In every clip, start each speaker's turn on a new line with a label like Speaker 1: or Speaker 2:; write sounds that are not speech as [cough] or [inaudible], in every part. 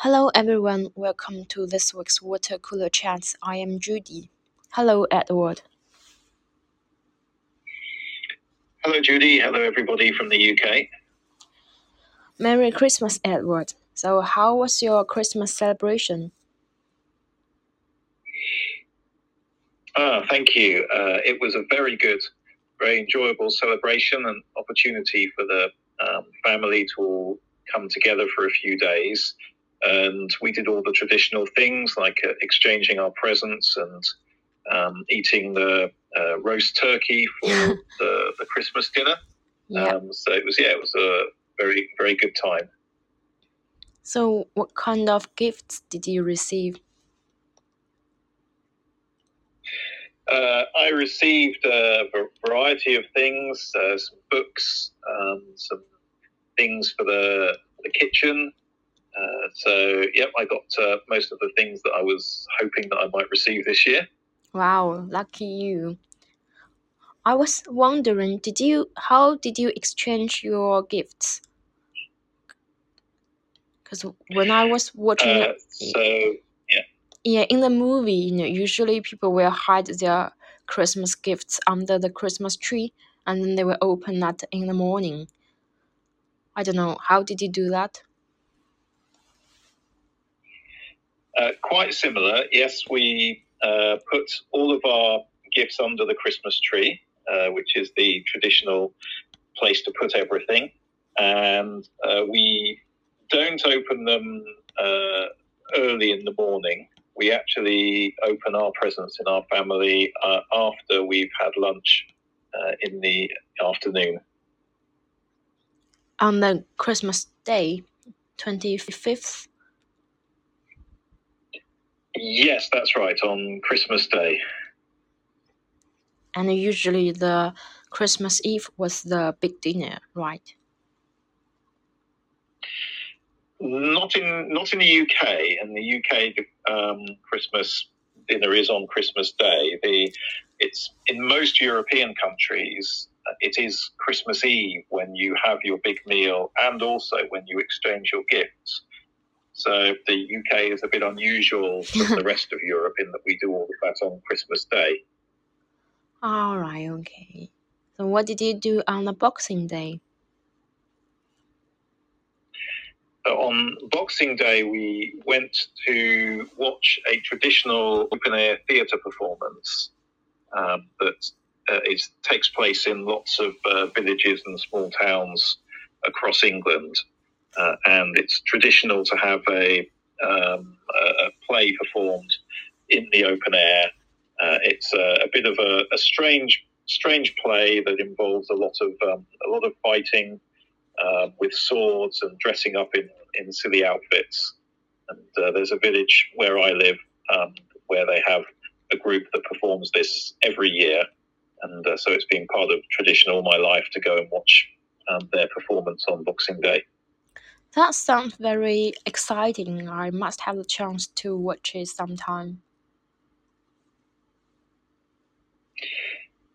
Speaker 1: Hello everyone, welcome to this week's Water Cooler Chats. I am Judy. Hello Edward.
Speaker 2: Hello, Judy. Hello, everybody from the UK.
Speaker 1: Merry Christmas, Edward. So, how was your Christmas celebration?
Speaker 2: Ah, thank you. Uh, it was a very good, very enjoyable celebration and opportunity for the um, family to all come together for a few days. And we did all the traditional things like uh, exchanging our presents and um, eating the uh, roast turkey for [laughs] the, the Christmas dinner.
Speaker 1: Yeah.
Speaker 2: Um, so it was, yeah, it was a very, very good time.
Speaker 1: So, what kind of gifts did you receive?
Speaker 2: Uh, I received a variety of things, uh, some books, um, some things for the, the kitchen. Uh, so, yep, I got uh, most of the things that I was hoping that I might receive this year.
Speaker 1: Wow, lucky you. I was wondering, did you how did you exchange your gifts? Because when I was watching
Speaker 2: Uh, so,
Speaker 1: Yeah, in the movie, you know, usually people will hide their Christmas gifts under the Christmas tree and then they will open that in the morning. I don't know, how did you do that?
Speaker 2: Uh, quite similar. Yes, we uh, put all of our gifts under the Christmas tree, uh, which is the traditional place to put everything. And uh, we don't open them uh, early in the morning. We actually open our presents in our family after we've had lunch in the afternoon.
Speaker 1: On the Christmas day, 25th?
Speaker 2: Yes, that's right, on Christmas Day.
Speaker 1: And usually the Christmas Eve was the big dinner, right?
Speaker 2: Not in not in the UK. In the UK, the um, Christmas dinner is on Christmas Day. The it's in most European countries. It is Christmas Eve when you have your big meal, and also when you exchange your gifts. So the UK is a bit unusual [laughs] from the rest of Europe in that we do all of that on Christmas Day.
Speaker 1: All right, okay. So what did you do on the Boxing Day?
Speaker 2: On Boxing Day, we went to watch a traditional open air theatre performance um, that uh, is, takes place in lots of uh, villages and small towns across England. Uh, and it's traditional to have a, um, a, play performed in the open air. Uh, it's a, a bit of a, a strange, strange play that involves a lot of um, a lot of fighting, uh, with swords and dressing up in, in silly outfits. And uh, there's a village where I live um, where they have a group that performs this every year. And uh, so it's been part of tradition all my life to go and watch um, their performance on Boxing Day.
Speaker 1: That sounds very exciting. I must have the chance to watch it sometime.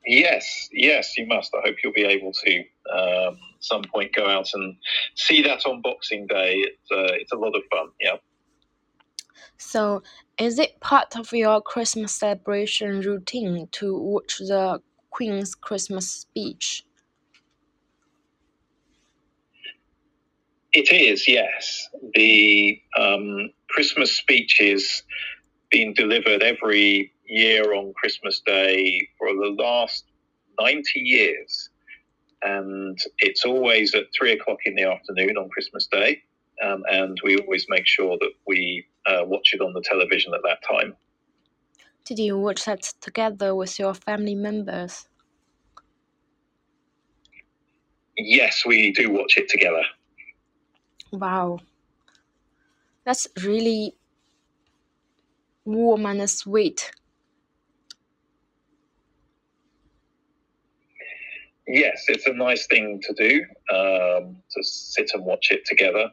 Speaker 2: Yes, yes, you must. I hope you'll be able to um, some point go out and see that on Boxing Day. It's, uh, it's a lot of fun. Yeah.
Speaker 1: So, is it part of your Christmas celebration routine to watch the Queen's Christmas speech?
Speaker 2: It is, yes. The um, Christmas speech is being delivered every year on Christmas Day for the last 90 years. And it's always at three o'clock in the afternoon on Christmas Day. Um, and we always make sure that we uh, watch it on the television at that time.
Speaker 1: Did you watch that together with your family members?
Speaker 2: Yes, we do watch it together.
Speaker 1: Wow. That's really warm and sweet.
Speaker 2: Yes, it's a nice thing to do um, to sit and watch it together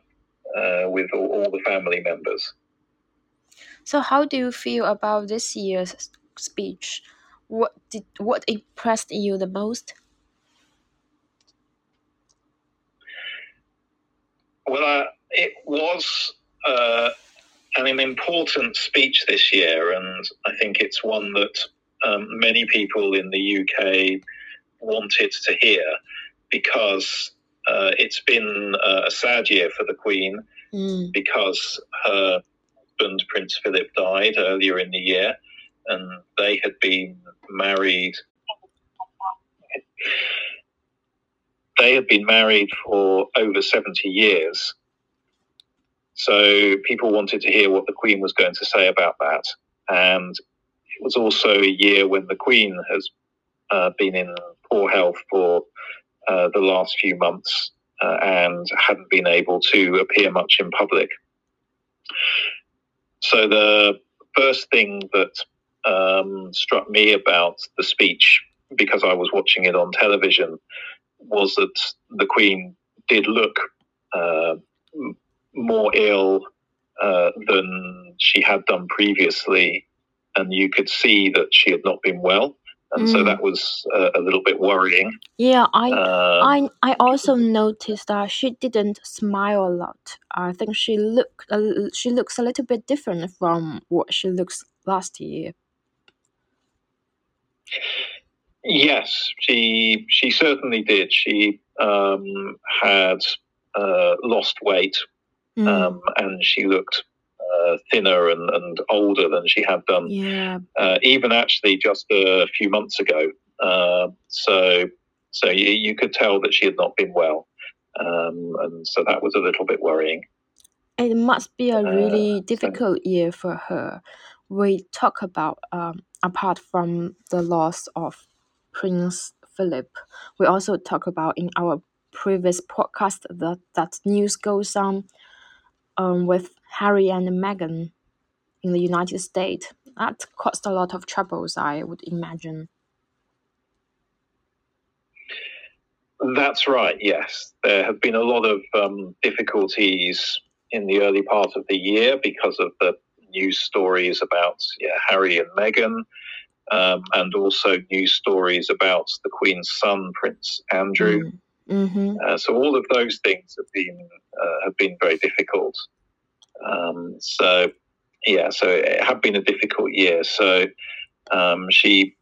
Speaker 2: uh, with all, all the family members.
Speaker 1: So, how do you feel about this year's speech? What did what impressed you the most?
Speaker 2: Well, uh, it was uh, an important speech this year, and I think it's one that um, many people in the UK wanted to hear because uh, it's been uh, a sad year for the Queen
Speaker 1: Mm.
Speaker 2: because her husband, Prince Philip, died earlier in the year, and they had been married. They had been married for over 70 years. So people wanted to hear what the Queen was going to say about that. And it was also a year when the Queen has uh, been in poor health for uh, the last few months uh, and hadn't been able to appear much in public. So the first thing that um, struck me about the speech, because I was watching it on television, was that the Queen did look uh, more ill uh, than she had done previously, and you could see that she had not been well, and so
Speaker 1: Mm.
Speaker 2: that was uh, a little bit worrying.
Speaker 1: Yeah, I
Speaker 2: Um,
Speaker 1: I I also noticed that she didn't smile a lot. I think she look she looks a little bit different from what she looks last year.
Speaker 2: Yes, she she certainly did. She um, had uh, lost weight,
Speaker 1: Mm.
Speaker 2: um, and she looked uh, thinner and, and older than she had done,
Speaker 1: yeah,
Speaker 2: uh, even actually just a few months ago. Uh, so so you, you could tell that she had not been well, um, and so that was a little bit worrying.
Speaker 1: it must be a really
Speaker 2: Uh, so
Speaker 1: difficult year for her. We talk about um apart from the loss of Prince Philip, we also talk about in our previous podcast that that news goes on um with Harry and Meghan in the United States. That caused a lot of troubles, I would imagine.
Speaker 2: That's right. Yes, there have been a lot of um, difficulties in the early part of the year because of the news stories about yeah, Harry and Meghan, um, and also news stories about the Queen's son, Prince Andrew.
Speaker 1: Mm. Mm-hmm.
Speaker 2: Uh, so all of those things have been uh, have been very difficult. Um, so yeah, so it had been a difficult year. So um, she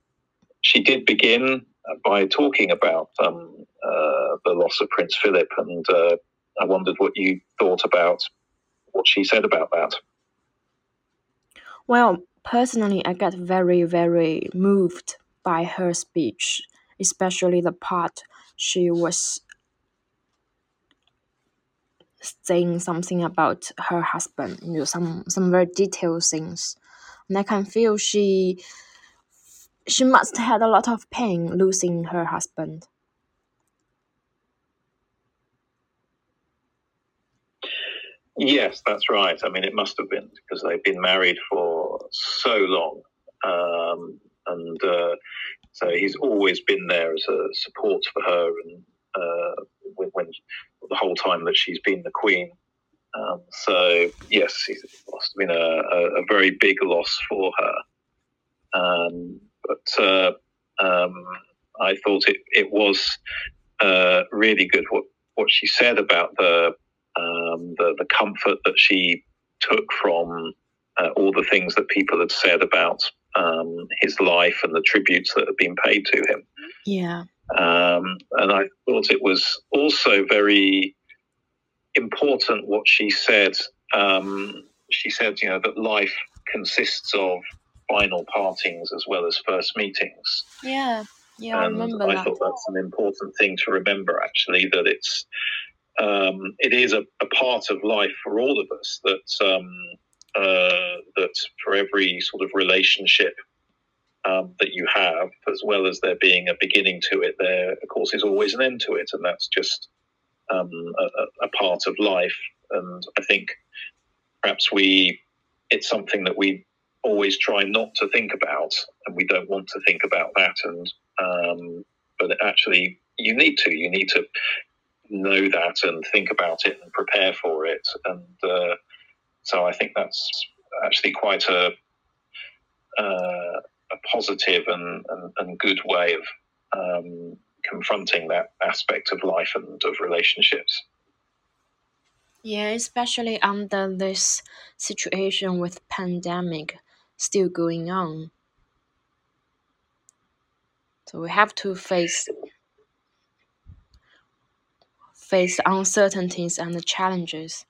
Speaker 2: she did begin by talking about um, uh, the loss of Prince Philip, and uh, I wondered what you thought about what she said about that.
Speaker 1: Well, personally, I got very, very moved by her speech, especially the part she was saying something about her husband, you know, some some very detailed things, and I can feel she she must have had a lot of pain losing her husband.
Speaker 2: Yes, that's right. I mean, it must have been because they've been married for so long, um, and uh, so he's always been there as a support for her, and uh, when, when the whole time that she's been the queen. Um, so yes, it must have been a, a, a very big loss for her. Um, but uh, um, I thought it it was uh, really good what what she said about the um, the, the comfort that she took from uh, all the things that people had said about um, his life and the tributes that had been paid to him.
Speaker 1: Yeah.
Speaker 2: Um, and I thought it was also very important what she said. Um, she said, you know, that life consists of final partings as well as first meetings.
Speaker 1: Yeah. Yeah, I
Speaker 2: and
Speaker 1: remember
Speaker 2: I
Speaker 1: that.
Speaker 2: thought that's an important thing to remember, actually, that it's um, it is a, a part of life for all of us that um, uh, that for every sort of relationship um, that you have, as well as there being a beginning to it, there of course is always an end to it, and that's just um, a, a- part of life. And I think perhaps we it's something that we always try not to think about, and we don't want to think about that. And um, but actually, you need to. You need to know that and think about it and prepare for it. And uh, so I think that's actually quite a uh, a positive and, and, and good way of um, confronting that aspect of life and of relationships.
Speaker 1: Yeah, especially under this situation with pandemic still going on. So we have to face face uncertainties and challenges.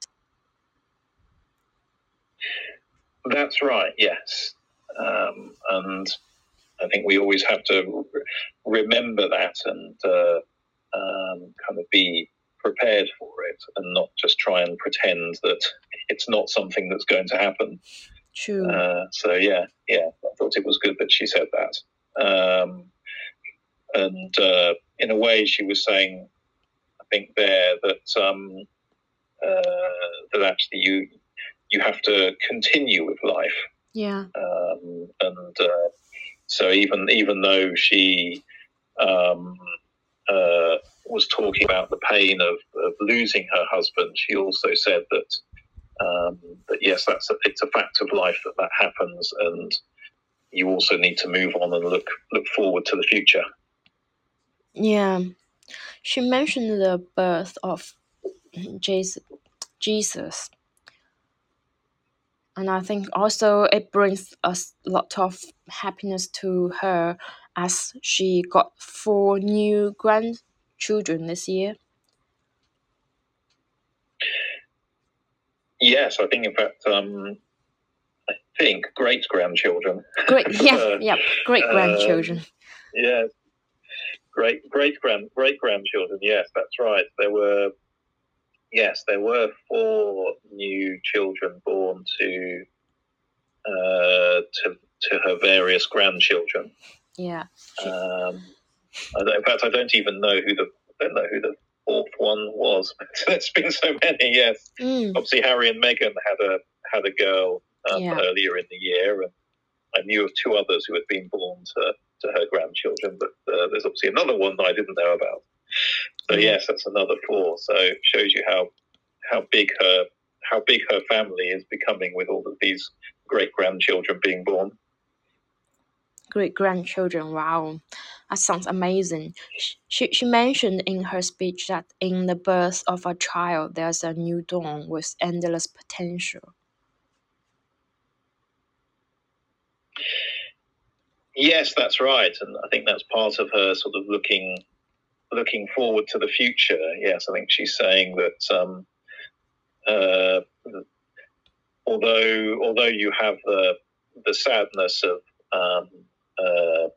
Speaker 2: That's right. Yes, um, and I think we always have to remember that and uh, um, kind of be prepared for it and not just try and pretend that it's not something that's going to happen.
Speaker 1: True.
Speaker 2: Uh, so yeah, yeah, I thought it was good that she said that. Um, and uh, in a way, she was saying, think there that um, uh, that actually you you have to continue with life.
Speaker 1: Yeah.
Speaker 2: Um, and uh, so even even though she um, uh, was talking about the pain of, of, losing her husband, she also said that um, that yes, that's a, it's a fact of life that that happens, and you also need to move on and look look forward to the future.
Speaker 1: Yeah, she mentioned the birth of Jesus. Jesus and I think also it brings a lot of happiness to her as she got four new grandchildren this year.
Speaker 2: Yes, I think in fact, um, I think great grandchildren. [laughs]
Speaker 1: Great, yeah, yeah, great grandchildren. Um,
Speaker 2: yeah, great great grand great grandchildren. Yes, that's right. There were yes, there were four new children born to uh, to to her various grandchildren.
Speaker 1: Yeah.
Speaker 2: Um, in fact, I don't even know who the I don't know who the fourth one was. [laughs] There's been so many. Yes,
Speaker 1: mm.
Speaker 2: obviously Harry and Meghan had a had a girl um, yeah. earlier in the year, and I knew of two others who had been born to to her grandchildren, but uh, there's obviously another one that I didn't know about. So yes, that's another four. So it shows you how how big her how big her family is becoming with all of these great grandchildren being born.
Speaker 1: Great grandchildren, wow, that sounds amazing. She, she mentioned in her speech that in the birth of a child, there's a new dawn with endless potential.
Speaker 2: Yes, that's right, and I think that's part of her sort of looking looking forward to the future. Yes, I think she's saying that um, uh, although although you have the the sadness of um, uh,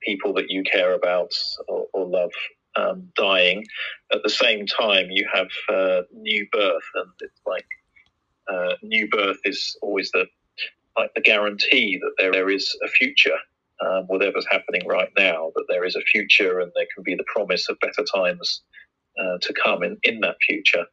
Speaker 2: people that you care about or, or love um, dying, at the same time you have uh, new birth, and it's like uh, new birth is always the like the guarantee that there, there is a future. Um, whatever's happening right now, that there is a future and there can be the promise of better times uh, to come in, in that future.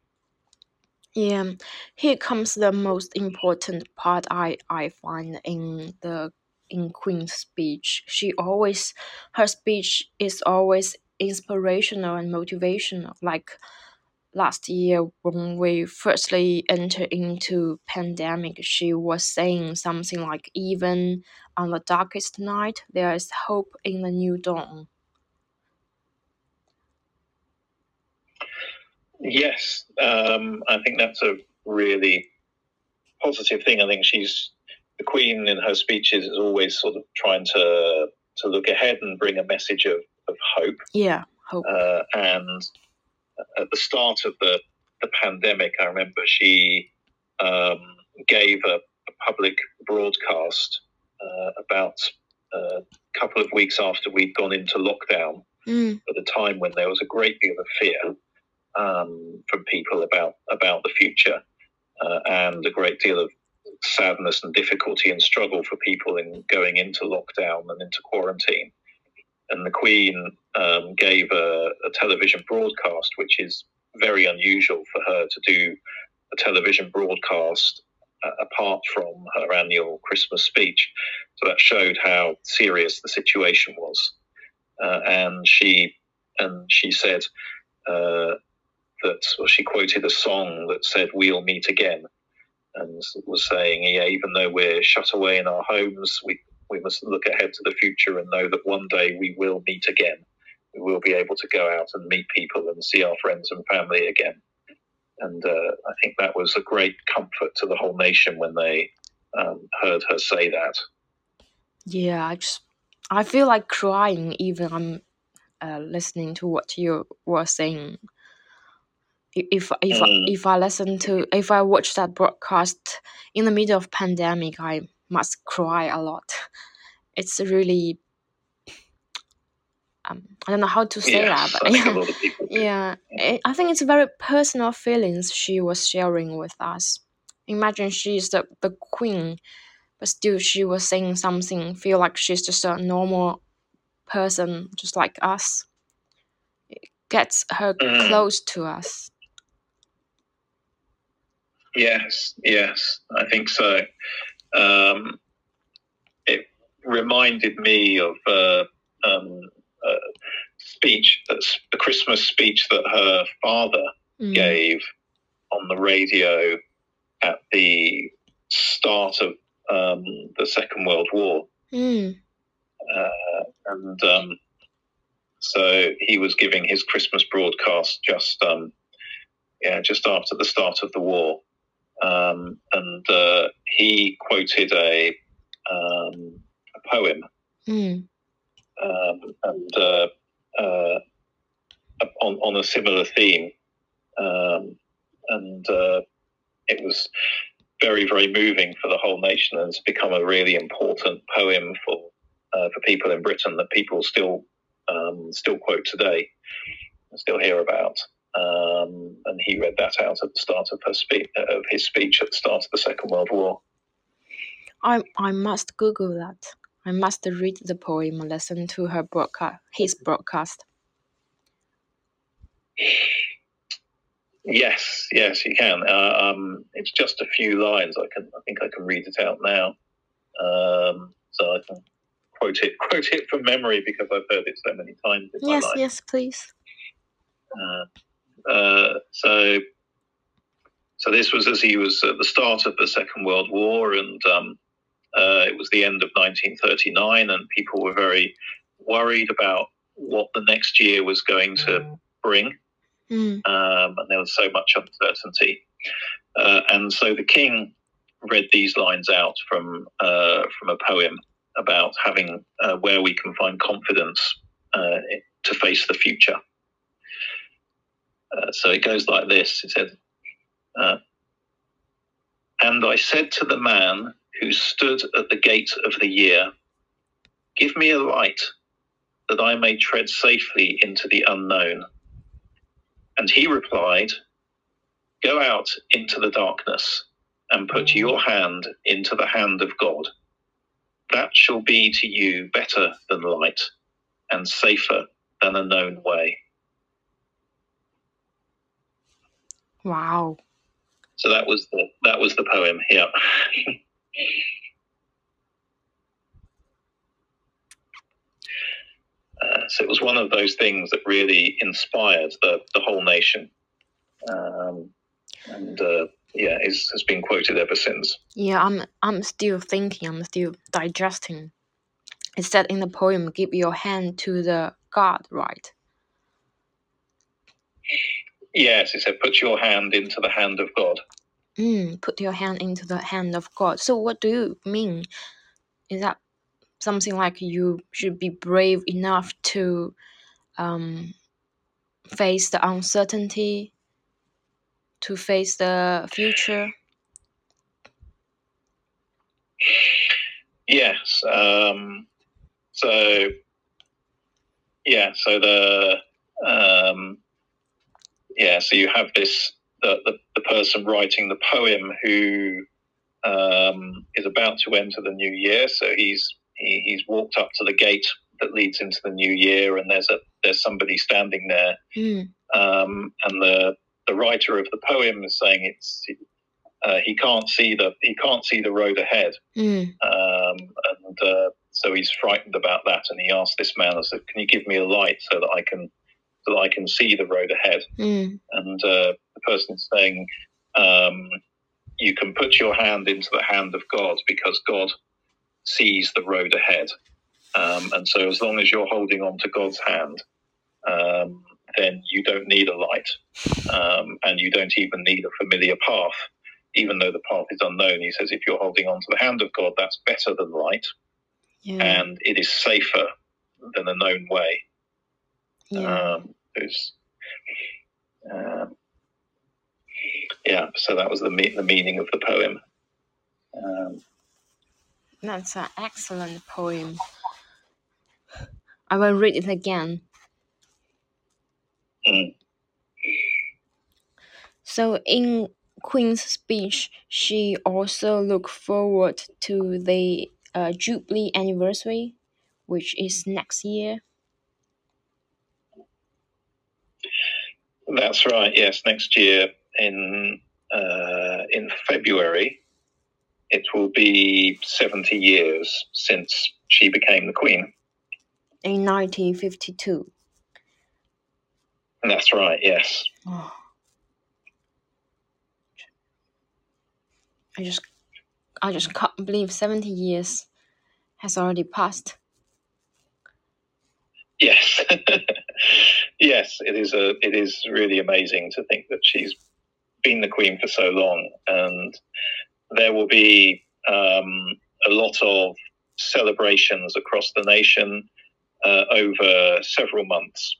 Speaker 1: Yeah, here comes the most important part I, I find in the in Queen's speech. She always her speech is always inspirational and motivational. Like last year when we firstly entered into pandemic, she was saying something like even on the darkest night there is hope in the new dawn.
Speaker 2: Yes, um, I think that's a really positive thing. I think she's the Queen in her speeches is always sort of trying to to look ahead and bring a message of, of hope.
Speaker 1: Yeah, hope.
Speaker 2: Uh, and at the start of the, the pandemic, I remember she um, gave a, a, public broadcast uh, about uh, a couple of weeks after we'd gone into lockdown
Speaker 1: mm.
Speaker 2: at a time when there was a great deal of fear um, from people about about the future, uh, and a great deal of sadness and difficulty and struggle for people in going into lockdown and into quarantine. And the Queen um, gave a, a television broadcast, which is very unusual for her to do a television broadcast uh, apart from her annual Christmas speech. So that showed how serious the situation was. Uh, and she and she said, uh, that well, she quoted a song that said, We'll meet again, and was saying, Yeah, even though we're shut away in our homes, we, we must look ahead to the future and know that one day we will meet again. We will be able to go out and meet people and see our friends and family again. and uh, I think that was a great comfort to the whole nation when they um, heard her say that.
Speaker 1: Yeah, I just I feel like crying even I'm uh, listening to what you were saying. If if I,
Speaker 2: Mm.
Speaker 1: if I listen to if I watch that broadcast in the middle of pandemic, I must cry a lot. It's really um, I don't know how to say that,
Speaker 2: Yes,
Speaker 1: but
Speaker 2: I think a
Speaker 1: yeah,
Speaker 2: lot of people do.
Speaker 1: yeah. I I think it's very personal feelings she was sharing with us. Imagine she's the the queen, but still she was saying something. Feel like she's just a normal person, just like us. It gets her
Speaker 2: Mm.
Speaker 1: close to us.
Speaker 2: Yes, yes, I think so. Um, it reminded me of uh, um, a speech the Christmas speech that her father
Speaker 1: Mm.
Speaker 2: gave on the radio at the start of um, the Second World War,
Speaker 1: Mm.
Speaker 2: uh, and um, so he was giving his Christmas broadcast just um, yeah just after the start of the war, um, and uh, he quoted a um, a poem
Speaker 1: Mm.
Speaker 2: um, and uh, uh, on on a similar theme, um, and uh, it was very very moving for the whole nation, and it's become a really important poem for uh, for people in Britain that people still um, still quote today, and still hear about. Um, and he read that out at the start of her speech of his speech at the start of the Second World War.
Speaker 1: I I must Google that. I must read the poem, listen to her broadcast, his broadcast.
Speaker 2: Yes, yes, you can. Uh, um, it's just a few lines. I can, I think I can read it out now. Um, so I can quote it, [laughs] quote it from memory because I've heard it so many times
Speaker 1: Yes, yes, please.
Speaker 2: Uh, uh, so, so this was as he was at the start of the Second World War, and um, uh, it was the end of 1939, and people were very worried about what the next year was going to bring
Speaker 1: Mm.
Speaker 2: um, and there was so much uncertainty. Uh, and so the king read these lines out from uh, from a poem about having uh, where we can find confidence uh, to face the future. Uh, so it goes like this. It said, uh, "And I said to the man who stood at the gate of the year, Give me a light, that I may tread safely into the unknown." And he replied, Go out into the darkness and put your hand into the hand of God. That shall be to you better than light and safer than a known way.
Speaker 1: Wow.
Speaker 2: So that was the that was the poem. Yeah. [laughs] Uh, so it was one of those things that really inspired the, the whole nation. Um, and uh, yeah, is, has been quoted ever since.
Speaker 1: Yeah, I'm I'm still thinking, I'm still digesting. It said in the poem, give your hand to the God, right?
Speaker 2: Yes, it said, put your hand into the hand of God.
Speaker 1: Mm, put your hand into the hand of God. So what do you mean? Is that something like you should be brave enough to um, face the uncertainty, to face the future?
Speaker 2: Yes. Um, so, yeah, so the, um, yeah, so you have this, the, the, the person writing the poem who um, is about to enter the new year. So he's, he, he's walked up to the gate that leads into the new year and there's a, there's somebody standing there.
Speaker 1: Mm,
Speaker 2: Um, and the, the writer of the poem is saying it's, uh, he can't see the, he can't see the road ahead.
Speaker 1: mm,
Speaker 2: Um, and uh, so he's frightened about that, and he asked this man, "I said, can you give me a light so that I can that I can see the road ahead?"
Speaker 1: mm,
Speaker 2: And uh, the person is saying, um, "You can put your hand into the hand of God because God sees the road ahead, um, and so as long as you're holding on to God's hand, um, then you don't need a light, um, and you don't even need a familiar path, even though the path is unknown. He says if you're holding on to the hand of God, that's better than light,
Speaker 1: Yeah.
Speaker 2: and it is safer than a known way.
Speaker 1: yeah.
Speaker 2: Um, there's, um, yeah, so that was the me- the meaning of the poem. Um,
Speaker 1: That's an excellent poem. I will read it again.
Speaker 2: Mm.
Speaker 1: So, in Queen's speech, she also looked forward to the uh, Jubilee anniversary, which is next year.
Speaker 2: That's right. Yes, next year in uh, in February, it will be seventy years since she became the queen.
Speaker 1: in 1952.
Speaker 2: That's right. Yes.
Speaker 1: Oh. I just, I just can't believe 70 years has already passed.
Speaker 2: Yes. [laughs] yes. It is a. It is really amazing to think that she's been the queen for so long, and there will be um, a lot of celebrations across the nation uh, over several months.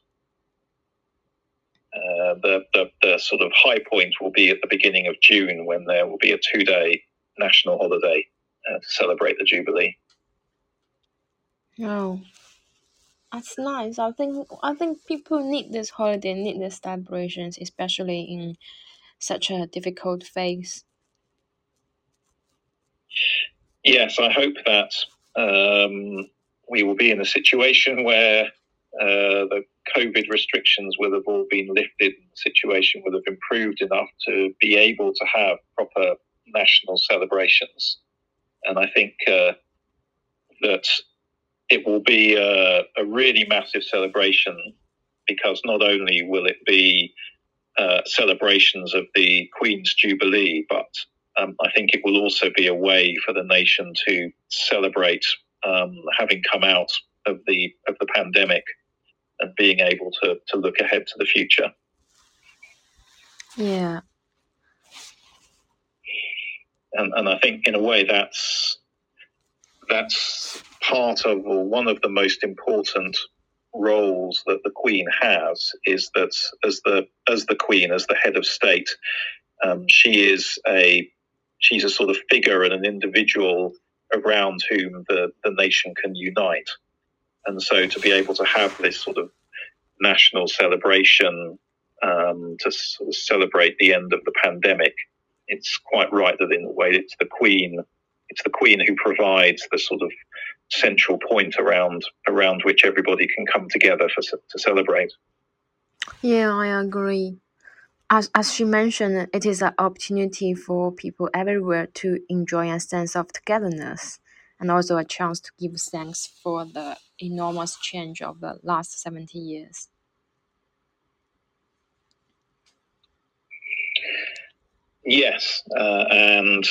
Speaker 2: Uh, the, the the sort of high point will be at the beginning of June when there will be a two day national holiday uh, to celebrate the Jubilee.
Speaker 1: Oh, that's nice. I think I think people need this holiday, need these celebrations, especially in such a difficult phase.
Speaker 2: Yes, I hope that um, we will be in a situation where uh, the COVID restrictions will have all been lifted, the situation will have improved enough to be able to have proper national celebrations. And I think uh, that it will be a, a really massive celebration because not only will it be uh, celebrations of the Queen's Jubilee, but um, I think it will also be a way for the nation to celebrate um, having come out of the of the pandemic and being able to, to look ahead to the future.
Speaker 1: Yeah,
Speaker 2: And, and I think in a way that's that's part of or one of the most important roles that the Queen has is that as the as the Queen as the head of state, um, she is a she's a sort of figure and an individual around whom the, the nation can unite. And so to be able to have this sort of national celebration um, to sort of celebrate the end of the pandemic, it's quite right that in a way it's the Queen, it's the Queen who provides the sort of central point around around which everybody can come together for to celebrate.
Speaker 1: yeah, I agree. As as she mentioned, it is an opportunity for people everywhere to enjoy a sense of togetherness, and also a chance to give thanks for the enormous change of the last seventy years.
Speaker 2: Yes, uh, and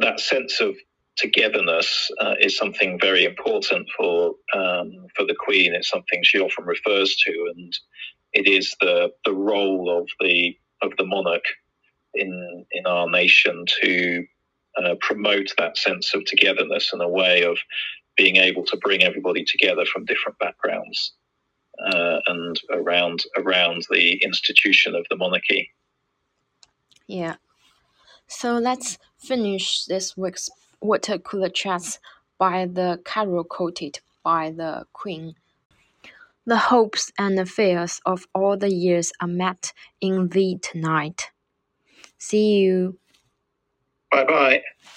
Speaker 2: that sense of togetherness uh, is something very important for um, for the Queen. It's something she often refers to, and it is the the role of the of the monarch in in our nation to uh, promote that sense of togetherness and a way of being able to bring everybody together from different backgrounds uh, and around around the institution of the monarchy.
Speaker 1: Yeah. So let's finish this week's water cooler chats by the carol quoted by the Queen. The hopes and the fears of all the years are met in thee tonight. See you.
Speaker 2: Bye bye.